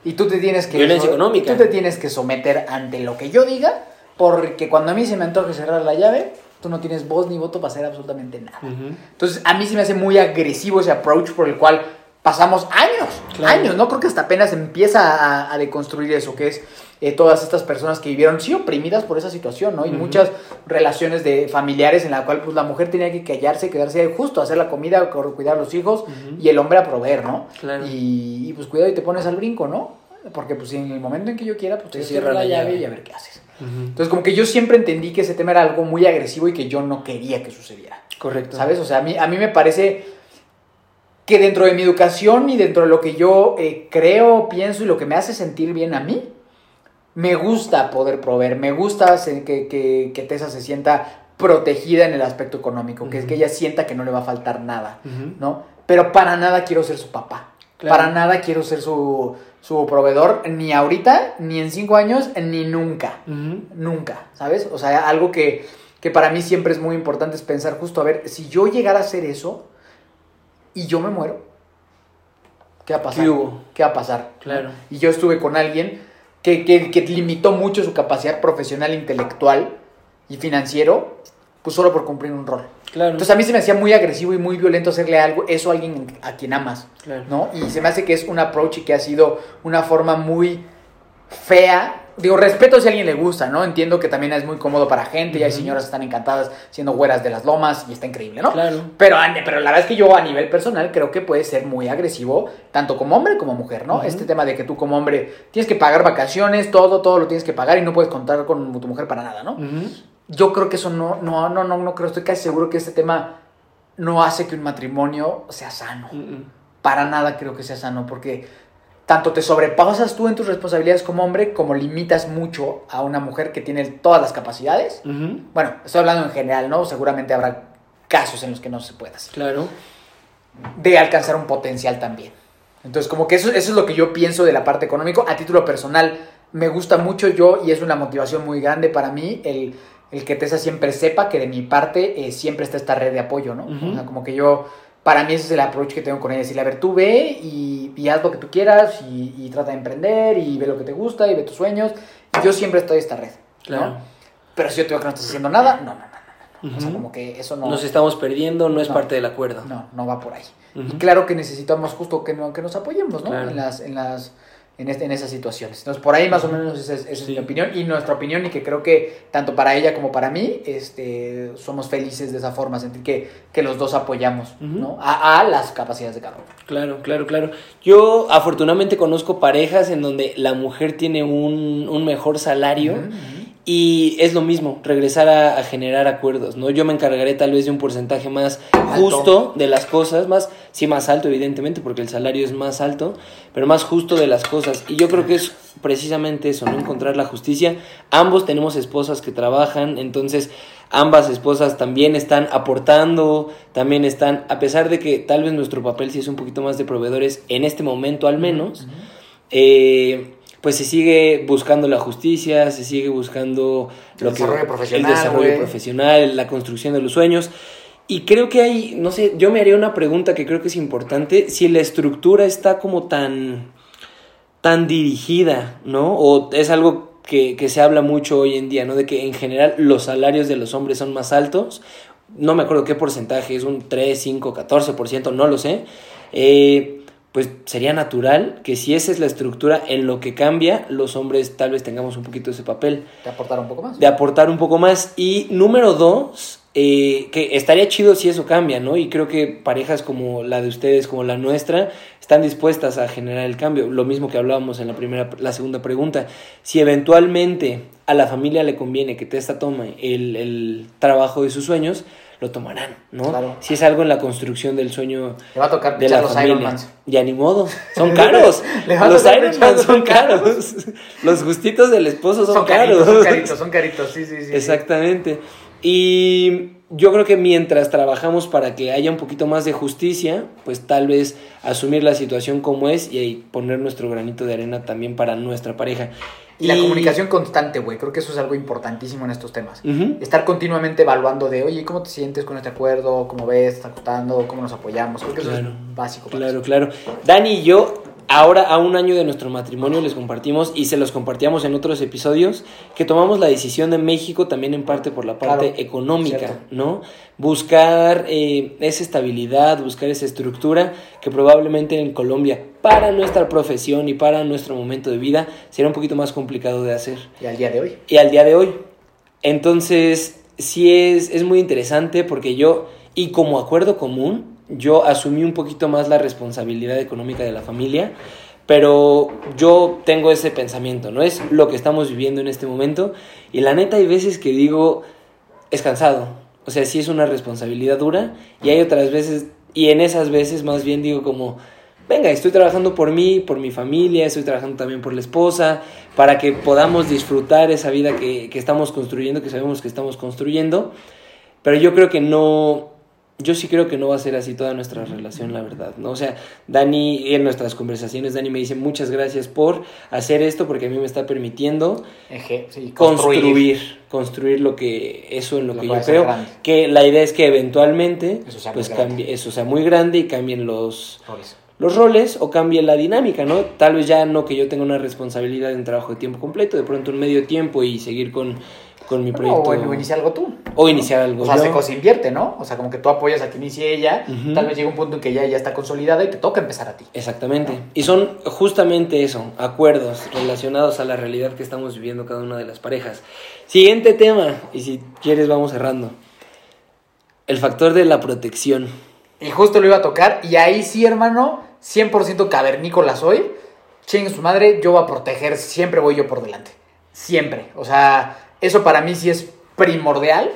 Y tú te tienes que... Violencia económica. Tú te tienes que someter ante lo que yo diga, porque cuando a mí se me antoje cerrar la llave, tú no tienes voz ni voto para hacer absolutamente nada. Entonces, a mí se me hace muy agresivo ese approach por el cual pasamos años, Claro. años, ¿no? Creo que hasta apenas empieza a, a deconstruir eso, que es eh, todas estas personas que vivieron, sí, oprimidas por esa situación, ¿no? Y muchas relaciones de familiares en la cual, pues, la mujer tenía que callarse, quedarse ahí justo, hacer la comida, cuidar a los hijos, y el hombre a proveer, ¿no? Claro. Y, y, pues, cuidado y te pones al brinco, ¿no? Porque, pues, en el momento en que yo quiera, pues, te cierro cierra la, la llave, y a ver qué haces. Entonces, como que yo siempre entendí que ese tema era algo muy agresivo y que yo no quería que sucediera. Correcto. ¿Sabes? O sea, a mí, a mí me parece que dentro de mi educación y dentro de lo que yo eh, creo, pienso y lo que me hace sentir bien a mí, me gusta poder proveer, me gusta que, que, que Tessa se sienta protegida en el aspecto económico, que es que ella sienta que no le va a faltar nada. ¿no? Pero para nada quiero ser su papá. Claro. Para nada quiero ser su, su proveedor, ni ahorita, ni en cinco años, ni nunca. Nunca, ¿sabes? O sea, algo que, que para mí siempre es muy importante es pensar justo, a ver, si yo llegara a hacer eso y yo me muero, ¿qué va a pasar? ¿Qué hubo? ¿Qué va a pasar? Claro. Y yo estuve con alguien que, que, que limitó mucho su capacidad profesional, intelectual y financiero, pues solo por cumplir un rol. Claro. Entonces a mí se me hacía muy agresivo y muy violento hacerle algo, eso a alguien a quien amas. Claro. ¿no? Y se me hace que es un approach y que ha sido una forma muy fea. Digo, respeto si a alguien le gusta, ¿no? Entiendo que también es muy cómodo para gente y hay señoras que están encantadas siendo güeras de las lomas y está increíble, ¿no? Claro. Pero, pero la verdad es que yo a nivel personal creo que puede ser muy agresivo, tanto como hombre como mujer, ¿no? Este tema de que tú como hombre tienes que pagar vacaciones, todo, todo lo tienes que pagar y no puedes contar con tu mujer para nada, ¿no? Yo creo que eso no, no, no, no, no creo, estoy casi seguro que este tema no hace que un matrimonio sea sano para nada creo que sea sano porque tanto te sobrepasas tú en tus responsabilidades como hombre como limitas mucho a una mujer que tiene todas las capacidades. Bueno, estoy hablando en general, ¿no? Seguramente habrá casos en los que no se pueda hacer. Claro. De alcanzar un potencial también. Entonces, como que eso, eso es lo que yo pienso de la parte económica. A título personal, me gusta mucho yo y es una motivación muy grande para mí el, el que Tessa siempre sepa que de mi parte eh, siempre está esta red de apoyo, ¿no? O sea, como que yo, para mí ese es el approach que tengo con ella. Decirle, a ver, tú ve y, y haz lo que tú quieras y, y trata de emprender y ve lo que te gusta y ve tus sueños. Yo siempre estoy en esta red, ¿no? Claro. Pero si yo te veo que no estás haciendo nada, no, no, no, no. no. O sea, como que eso no... Nos estamos perdiendo, no es parte del acuerdo. No, no va por ahí. Y claro que necesitamos justo que, no- que nos apoyemos, ¿no? Claro. En las, en las, en, este, en esas situaciones. Entonces, por ahí más o menos esa es, esa es mi opinión y nuestra opinión y que creo que tanto para ella como para mí, este, somos felices de esa forma, sentir que, que los dos apoyamos. ¿no? A, a las capacidades de cada uno. Claro, claro, claro. Yo afortunadamente conozco parejas en donde la mujer tiene un, un mejor salario. Y es lo mismo, regresar a, a generar acuerdos, ¿no? Yo me encargaré tal vez de un porcentaje más justo de las cosas, más, sí, más alto evidentemente, porque el salario es más alto, pero más justo de las cosas. Y yo creo que es precisamente eso, ¿no? Encontrar la justicia. Ambos tenemos esposas que trabajan, entonces ambas esposas también están aportando, también están, a pesar de que tal vez nuestro papel sí es un poquito más de proveedores en este momento al menos, eh, pues se sigue buscando la justicia, se sigue buscando El desarrollo profesional, el desarrollo profesional, la construcción de los sueños. Y creo que hay, no sé, yo me haría una pregunta que creo que es importante, si la estructura está como tan, tan dirigida, ¿no? O es algo que, que se habla mucho hoy en día, ¿no? De que en general los salarios de los hombres son más altos. No me acuerdo qué porcentaje, es un 3, 5, 14%, no lo sé. Eh, pues sería natural que si esa es la estructura en lo que cambia, los hombres tal vez tengamos un poquito ese papel. De aportar un poco más. De aportar un poco más. Y número dos, eh, que estaría chido si eso cambia, ¿no? Y creo que parejas como la de ustedes, como la nuestra, están dispuestas a generar el cambio. Lo mismo que hablábamos en la primera, la segunda pregunta. Si eventualmente a la familia le conviene que Testa tome el, el trabajo de sus sueños, lo tomarán, ¿no? Claro. Si es algo en la construcción del sueño Le va a tocar de la los familia. Ironmans. Ya ni modo, son caros. Los Iron Man son caros. Los gustitos del esposo son, Son caros. caritos, son caritos, son caritos, sí, sí, sí. Exactamente. Y yo creo que mientras trabajamos para que haya un poquito más de justicia, pues tal vez asumir la situación como es y poner nuestro granito de arena también para nuestra pareja. Y la comunicación constante, güey. Creo que eso es algo importantísimo en estos temas. Estar continuamente evaluando de, oye, ¿cómo te sientes con este acuerdo? ¿Cómo ves? ¿Está costando? ¿Cómo nos apoyamos? Creo que eso es básico. para Claro, claro. Dani y yo, ahora a un año de nuestro matrimonio, les compartimos y se los compartíamos en otros episodios, que tomamos la decisión de México también en parte por la parte Claro, económica, cierto. ¿no? Buscar eh, esa estabilidad, buscar esa estructura que probablemente en Colombia, para nuestra profesión y para nuestro momento de vida, será un poquito más complicado de hacer Y al día de hoy. y al día de hoy. Entonces, sí es, es muy interesante porque yo, y como acuerdo común, yo asumí un poquito más la responsabilidad económica de la familia, pero yo tengo ese pensamiento, ¿no? Es lo que estamos viviendo en este momento y la neta hay veces que digo, es cansado, o sea, sí es una responsabilidad dura y hay otras veces, y en esas veces más bien digo como, venga, estoy trabajando por mí, por mi familia, estoy trabajando también por la esposa, para que podamos disfrutar esa vida que, que estamos construyendo, que sabemos que estamos construyendo. Pero yo creo que no, yo sí creo que no va a ser así toda nuestra relación, la verdad, ¿no? O sea, Dani, en nuestras conversaciones, Dani me dice muchas gracias por hacer esto porque a mí me está permitiendo Eje, sí, construir, construir lo que, eso en lo Lo que yo creo, grande. que la idea es que eventualmente, Eso sea pues cambie, eso sea muy grande y cambien los, Roles. los roles o cambie la dinámica, ¿no? Tal vez ya no que yo tenga una responsabilidad en trabajo de tiempo completo, de pronto un medio tiempo y seguir con, con mi proyecto. o, iniciar algo tú. o iniciar algo O sea, yo. se cos- invierte, ¿no? O sea, como que tú apoyas a que inicie ella. Tal vez llega un punto en que ya, ya está consolidada y te toca empezar a ti. Exactamente. Y son justamente eso, acuerdos relacionados a la realidad que estamos viviendo cada una de las parejas. Siguiente tema, y si quieres vamos cerrando. El factor de la protección. Y justo lo iba a tocar. Y ahí sí, hermano, 100% cavernícola soy. Ching su madre, yo voy a proteger. Siempre voy yo por delante. Siempre. O sea, eso para mí sí es primordial.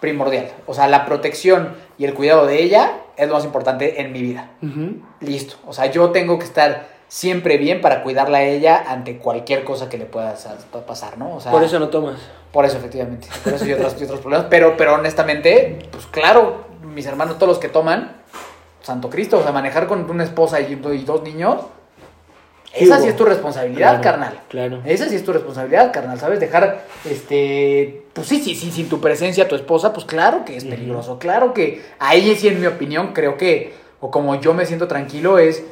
Primordial. O sea, la protección y el cuidado de ella es lo más importante en mi vida. Listo. O sea, yo tengo que estar siempre bien para cuidarla a ella ante cualquier cosa que le pueda sa- pasar, ¿no? O sea, Por eso no tomas. por eso, efectivamente. Por eso y otros, y otros problemas. Pero, pero honestamente, pues claro, mis hermanos, todos los que toman, Santo Cristo, o sea, manejar con una esposa y, y dos niños, esa sí es tu responsabilidad, Claro, carnal. claro. Esa sí es tu responsabilidad, carnal, ¿sabes? Dejar, este, pues sí, sí, sí, sin tu presencia, tu esposa, pues claro que es peligroso. Claro que ahí sí, en mi opinión, creo que, o como yo me siento tranquilo, es,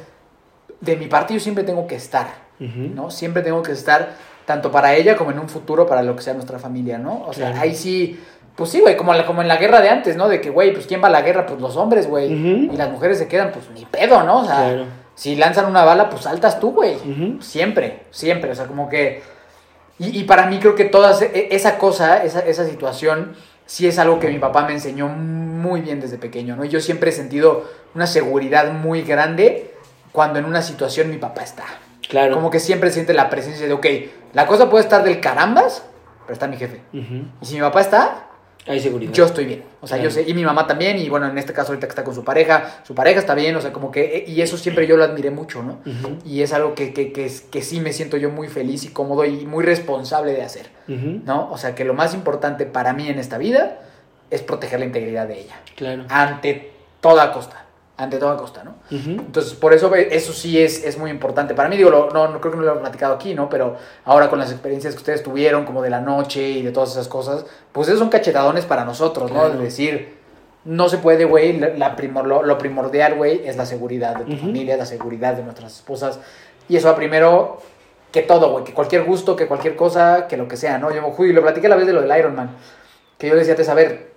de mi parte yo siempre tengo que estar. ¿no? Siempre tengo que estar tanto para ella como en un futuro para lo que sea nuestra familia, ¿no? O sea, ahí sí, pues sí, güey, como, la- como en la guerra de antes, ¿no? De que, güey, pues ¿quién va a la guerra? Pues los hombres, güey. Y las mujeres se quedan, pues ni pedo, ¿no? O sea, Claro. Si lanzan una bala, pues saltas tú, güey. Ujú. Siempre, siempre, o sea, como que... Y, y para mí creo que toda ese- esa cosa, esa, esa situación, sí es algo que mi papá me enseñó muy bien desde pequeño, ¿no? Y yo siempre he sentido una seguridad muy grande cuando en una situación mi papá está. Claro. Como que siempre siente la presencia de, ok, la cosa puede estar del carambas, pero está mi jefe. Y si mi papá está, Hay seguridad. yo estoy bien. O sea, Claro. yo sé, y mi mamá también, y bueno, en este caso ahorita que está con su pareja, su pareja está bien, o sea, como que, y eso siempre yo lo admiré mucho, ¿no? Y es algo que, que, que, que sí me siento yo muy feliz y cómodo y muy responsable de hacer. ¿no? O sea, que lo más importante para mí en esta vida es proteger la integridad de ella, Claro. ante toda costa, ante toda costa, ¿no? Entonces, por eso eso sí es, es muy importante. Para mí, digo, lo- no, no creo que no lo he platicado aquí, ¿no? Pero ahora con las experiencias que ustedes tuvieron, como de la noche y de todas esas cosas, pues esos son cachetadones para nosotros, ¿no? Claro. De decir, no se puede, güey, la, la primor- lo, lo primordial, güey, es la seguridad de tu familia, la seguridad de nuestras esposas. Y eso va primero que todo, güey, que cualquier gusto, que cualquier cosa, que lo que sea, ¿no? Yo, uy, lo platiqué a la vez de lo del Iron Man, que yo decía, te saber,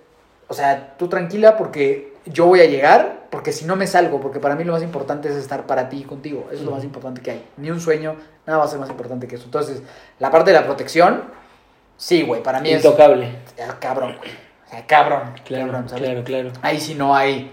o sea, tú tranquila porque yo voy a llegar, porque si no me salgo, porque para mí lo más importante es estar para ti y contigo, eso es lo más importante que hay. Ni un sueño, nada va a ser más importante que eso. Entonces, la parte de la protección, sí, güey, para mí Intocable. es... ah, cabrón, güey. O sea, cabrón, Claro, cabrón, ¿sabes? claro, claro. Ahí sí no hay,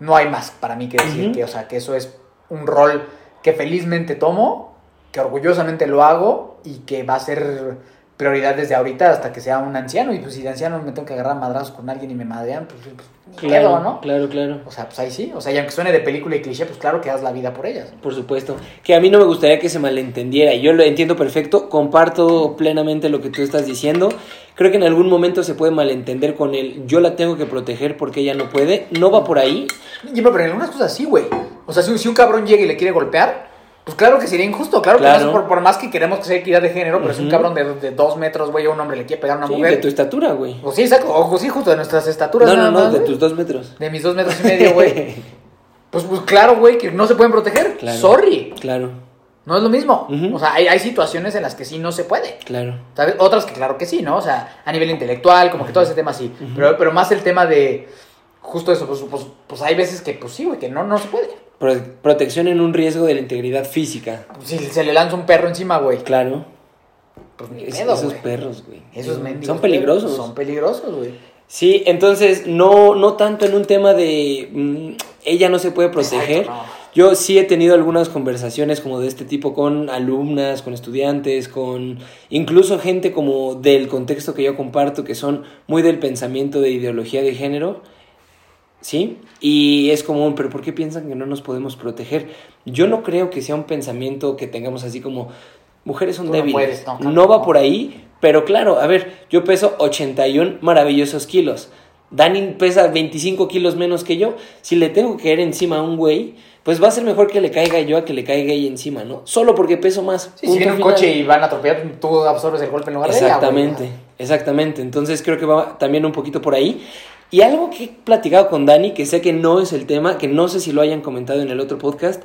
no hay más para mí que decir que, o sea, que eso es un rol que felizmente tomo, que orgullosamente lo hago y que va a ser prioridad desde ahorita hasta que sea un anciano. Y pues si de anciano me tengo que agarrar madrazos con alguien y me madrean, pues, pues ni Claro, ¿no? claro, claro. O sea, pues ahí sí. O sea, y aunque suene de película y cliché, pues claro que das la vida por ellas. Por supuesto. Que a mí no me gustaría que se malentendiera. Yo lo entiendo perfecto. Comparto plenamente lo que tú estás diciendo. Creo que en algún momento se puede malentender con el yo la tengo que proteger porque ella no puede. No va por ahí. Y, pero en algunas cosas sí, güey. O sea, si, si un cabrón llega y le quiere golpear, pues claro que sería injusto. Claro, que Claro. no es por, por más que queremos que sea equidad de género, pero si un Ujú. cabrón de, de dos metros, güey, a un hombre le quiere pegar a una Sí, de mujer. tu estatura, güey. O sí, exacto. O sí, justo de nuestras estaturas. No, no, nada no, más, de güey. tus dos metros. De mis dos metros y medio, güey. Pues, pues claro, güey, que no se pueden proteger. Claro. Sorry. Claro, No es lo mismo. Ujú. O sea, hay, hay situaciones en las que sí no se puede. claro. ¿Sabes? Otras que claro que sí, ¿no? O sea, a nivel intelectual, como que todo ese tema sí. pero, pero más el tema de justo eso, pues, pues, pues hay veces que pues sí, güey, que no, no se puede. Pro- protección en un riesgo de la integridad física. Si se le lanza un perro encima, güey, Claro. pues ni Es- pedo, esos perros, güey. Esos Son- mendigos Son peligrosos. Son peligrosos, güey. Sí, entonces no, no tanto en un tema de mm, ella no se puede proteger. Exacto, no. Yo sí he tenido algunas conversaciones como de este tipo con alumnas, con estudiantes, con incluso gente como del contexto que yo comparto, que son muy del pensamiento de ideología de género, ¿sí? Y es común, pero ¿por qué piensan que no nos podemos proteger? Yo no creo que sea un pensamiento que tengamos así como mujeres son Tú no débiles. puedes, no, no, claro, va no. por ahí, pero claro, a ver, yo peso 81 maravillosos kilos. Dani pesa 25 kilos menos que yo. Si le tengo que caer encima a un güey, pues va a ser mejor que le caiga yo a que le caiga ella encima, ¿no? Solo porque peso más. Sí, si viene un final. coche y van a atropellar, tú absorbes el golpe en lugar de ella, güey. Exactamente, exactamente. Entonces creo que va también un poquito por ahí. Y algo que he platicado con Dani, que sé que no es el tema, que no sé si lo hayan comentado en el otro podcast,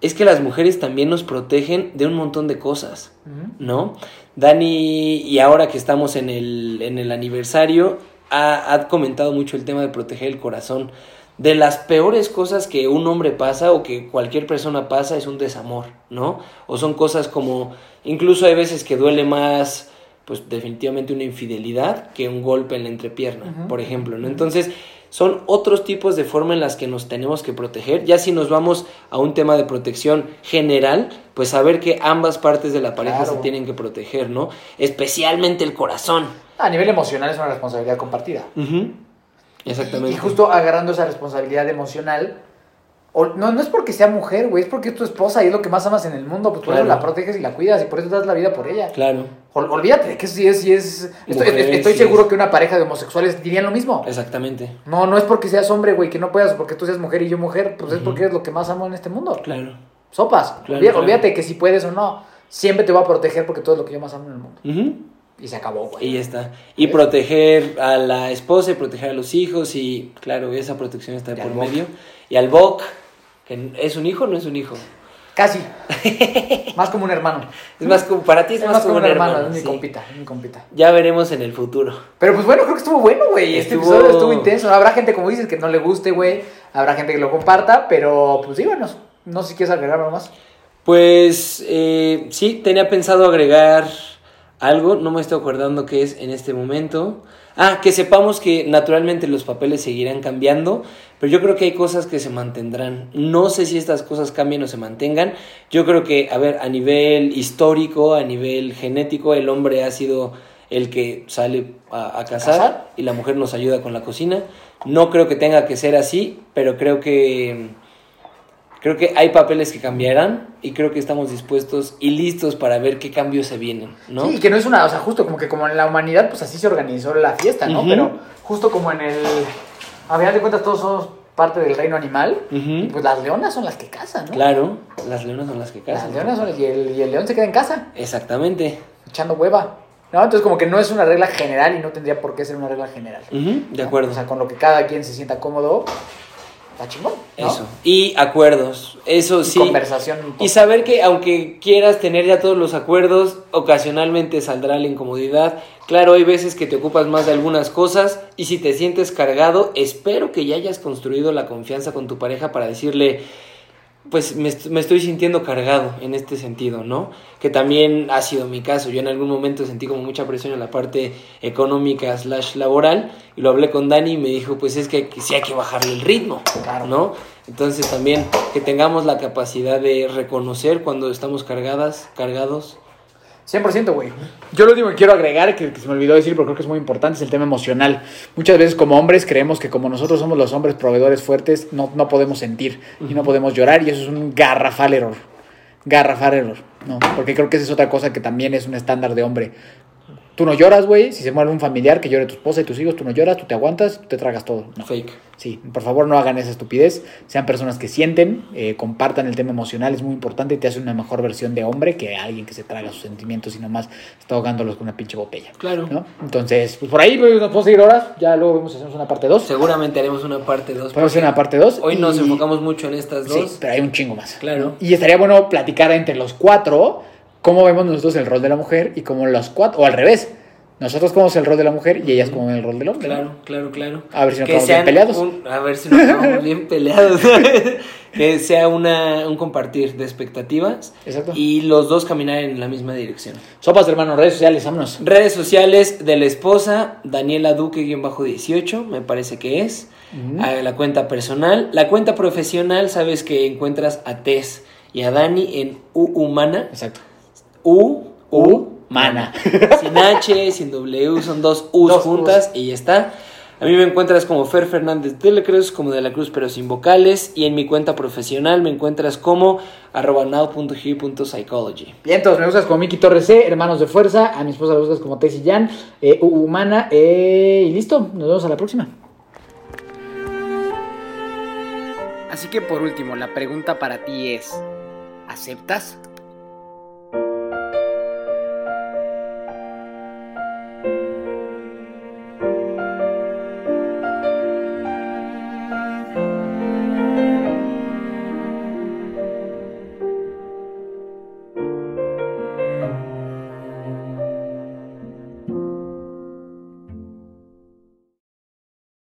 es que las mujeres también nos protegen de un montón de cosas. ¿no? Dani, y ahora que estamos en el, en el aniversario, ha, ha comentado mucho el tema de proteger el corazón. De las peores cosas que un hombre pasa o que cualquier persona pasa es un desamor, ¿no? O son cosas como, incluso hay veces que duele más, pues definitivamente una infidelidad que un golpe en la entrepierna, por ejemplo, ¿no? Entonces, son otros tipos de forma en las que nos tenemos que proteger. Ya si nos vamos a un tema de protección general, pues saber que ambas partes de la pareja Claro. se tienen que proteger, ¿no? Especialmente el corazón. A nivel emocional es una responsabilidad compartida. Exactamente. Y justo agarrando esa responsabilidad emocional, o- no, no es porque sea mujer, güey, es porque es tu esposa y es lo que más amas en el mundo, pues por Claro. eso la proteges y la cuidas y por eso das la vida por ella. Claro, Ol- olvídate de que si es, si es... Estoy, estoy seguro es. que una pareja de homosexuales dirían lo mismo. exactamente. No, no es porque seas hombre, güey, que no puedas, porque tú seas mujer y yo mujer, pues es porque eres lo que más amo en este mundo. Claro. Sopas. Claro, Olvídate, claro. olvídate que si puedes o no, siempre te voy a proteger porque tú eres lo que yo más amo en el mundo. Y se acabó, güey. Y ya está. Y proteger a la esposa y proteger a los hijos y claro, esa protección está Y por Boc. medio. Y al Boc, que es un hijo o no es un hijo. Casi. más como un hermano. Es más como, para ti es, Es más, como un hermano. es mi sí. compita, es mi compita. Ya veremos en el futuro. Pero pues bueno, creo que estuvo bueno, güey. Este Estuvo- episodio estuvo intenso. Habrá gente, como dices, que no le guste, güey. Habrá gente que lo comparta, pero pues díganos. No sé si quieres agregar algo más. Pues eh, sí, tenía pensado agregar algo, no me estoy acordando qué es en este momento. Ah, que sepamos que naturalmente los papeles seguirán cambiando, pero yo creo que hay cosas que se mantendrán. No sé si estas cosas cambien o se mantengan. Yo creo que, a ver, a nivel histórico, a nivel genético, el hombre ha sido el que sale a, a cazar cazar? y la mujer nos ayuda con la cocina. No creo que tenga que ser así, pero creo que Creo que hay papeles que cambiarán y creo que estamos dispuestos y listos para ver qué cambios se vienen, ¿no? Sí, y que no es una, o sea, justo como que como en la humanidad, pues así se organizó la fiesta, ¿no? Ujú. Pero justo como en el. A final de cuentas, todos somos parte del reino animal. Ujú. Y pues las leonas son las que cazan, ¿no? Claro, las leonas son las que Las cazan. leonas son las. Y el, y el león se queda en casa, Exactamente. echando hueva. ¿No? Entonces, como que no es una regla general y no tendría por qué ser una regla general. Ujú, de ¿no? acuerdo. O sea, con lo que cada quien se sienta cómodo, está chingón. ¿no? Eso. Y acuerdos. Eso Y sí. conversación. un poco. Y saber que aunque quieras tener ya todos los acuerdos, ocasionalmente saldrá la incomodidad. Claro, hay veces que te ocupas más de algunas cosas y si te sientes cargado, espero que ya hayas construido la confianza con tu pareja para decirle, pues me, est- me estoy sintiendo cargado en este sentido, ¿no? Que también ha sido mi caso. Yo en algún momento sentí como mucha presión en la parte económica slash laboral y lo hablé con Dani y me dijo, pues es que sí hay que bajarle el ritmo, Claro. ¿no? Entonces también que tengamos la capacidad de reconocer cuando estamos cargadas, cargados. 100%, güey. Yo lo último que quiero agregar, que, que se me olvidó decir, pero creo que es muy importante, es el tema emocional. Muchas veces como hombres creemos que como nosotros somos los hombres proveedores fuertes, no, no podemos sentir y no podemos llorar y eso es un garrafal error. Garrafal error, ¿no? Porque creo que esa es otra cosa que también es un estándar de hombre. Tú no lloras, güey. Si se muere un familiar, que llore tu esposa y tus hijos, tú no lloras, tú te aguantas, tú te tragas todo. No. Fake. Sí, por favor no hagan esa estupidez. Sean personas que sienten, eh, compartan el tema emocional, es muy importante y te hace una mejor versión de hombre que alguien que se traga sus sentimientos y nomás está ahogándolos con una pinche botella. Claro. ¿no? Entonces, pues por ahí nos podemos seguir horas. Ya luego vemos si hacemos una parte 2. Seguramente haremos una parte 2. Podemos hacer una parte 2. Hoy nos enfocamos mucho en estas Sí, dos. pero hay un chingo más. Claro. Y estaría bueno platicar entre los cuatro cómo vemos nosotros el rol de la mujer y cómo los cuatro, o al revés. Nosotros cómo es el rol de la mujer y ellas cómo ven el rol del hombre. Claro, claro, claro. A ver si no Que bien peleados. un- a ver si no acabamos bien peleados. que sea una, un compartir de expectativas Exacto. y los dos caminar en la misma dirección. Sopas de hermano, redes sociales, vámonos. Redes sociales de la esposa, Daniela Duque-18, me parece que es. La cuenta personal. La cuenta profesional, sabes que encuentras a Tess y a Dani en U Humana. Exacto. U, U, Mana. Sin H, sin W, son dos U's Dos juntas y ya está. A mí me encuentras como Fer Fernández de la Cruz, como de la Cruz, pero sin vocales. Y en mi cuenta profesional me encuentras como arroba now.he.psychology. Bien, entonces me buscas como Miki Torres C, Hermanos de Fuerza. A mi esposa la buscas como Tessie Jan, eh, U- Humana. eh, y listo, nos vemos a la próxima. Así que por último, la pregunta para ti es, ¿aceptas?